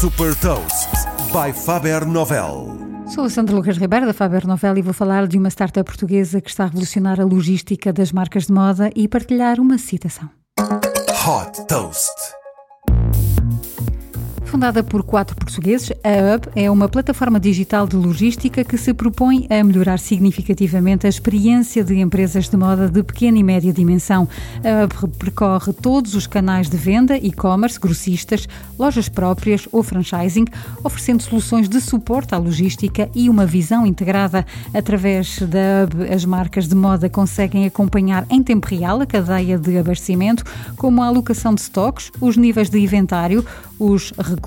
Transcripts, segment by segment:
Super Toast by Faber Novel. Sou a Sandra Lucas Ribeiro da Faber Novel e vou falar de uma startup portuguesa que está a revolucionar a logística das marcas de moda e partilhar uma citação. Hot Toast. Fundada por quatro portugueses, a Hub é uma plataforma digital de logística que se propõe a melhorar significativamente a experiência de empresas de moda de pequena e média dimensão. A Hub percorre todos os canais de venda, e-commerce, grossistas, lojas próprias ou franchising, oferecendo soluções de suporte à logística e uma visão integrada. Através da Hub, as marcas de moda conseguem acompanhar em tempo real a cadeia de abastecimento, como a alocação de estoques, os níveis de inventário, os recursos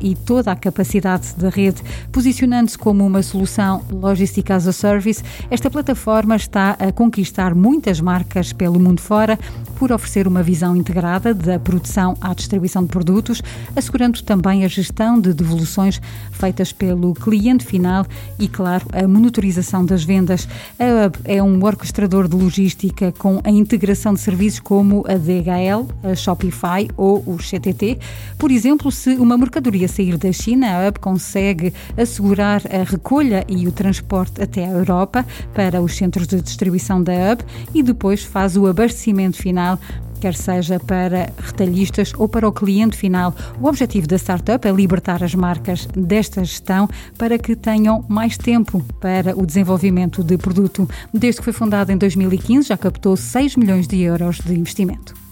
e toda a capacidade da rede. Posicionando-se como uma solução logística as a service, esta plataforma está a conquistar muitas marcas pelo mundo fora por oferecer uma visão integrada da produção à distribuição de produtos, assegurando também a gestão de devoluções feitas pelo cliente final e, claro, a monitorização das vendas. A Hub é um orquestrador de logística com a integração de serviços como a DHL, a Shopify ou o CTT. Por exemplo, se uma mercadoria sair da China, a Hub consegue assegurar a recolha e o transporte até a Europa para os centros de distribuição da Hub e depois faz o abastecimento final quer seja para retalhistas ou para o cliente final. O objetivo da startup é libertar as marcas desta gestão para que tenham mais tempo para o desenvolvimento de produto. Desde que foi fundada em 2015, já captou 6 milhões de euros de investimento.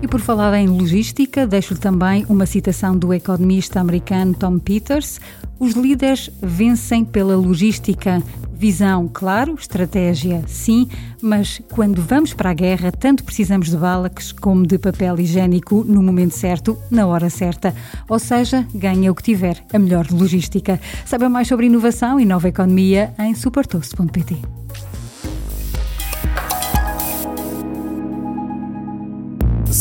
E por falar em logística, deixo também uma citação do economista americano Tom Peters. Os líderes vencem pela logística. Visão, claro, estratégia, sim, mas quando vamos para a guerra, tanto precisamos de balas como de papel higiênico no momento certo, na hora certa. Ou seja, ganha o que tiver, a melhor logística. Saiba mais sobre inovação e nova economia em supertoast.pt.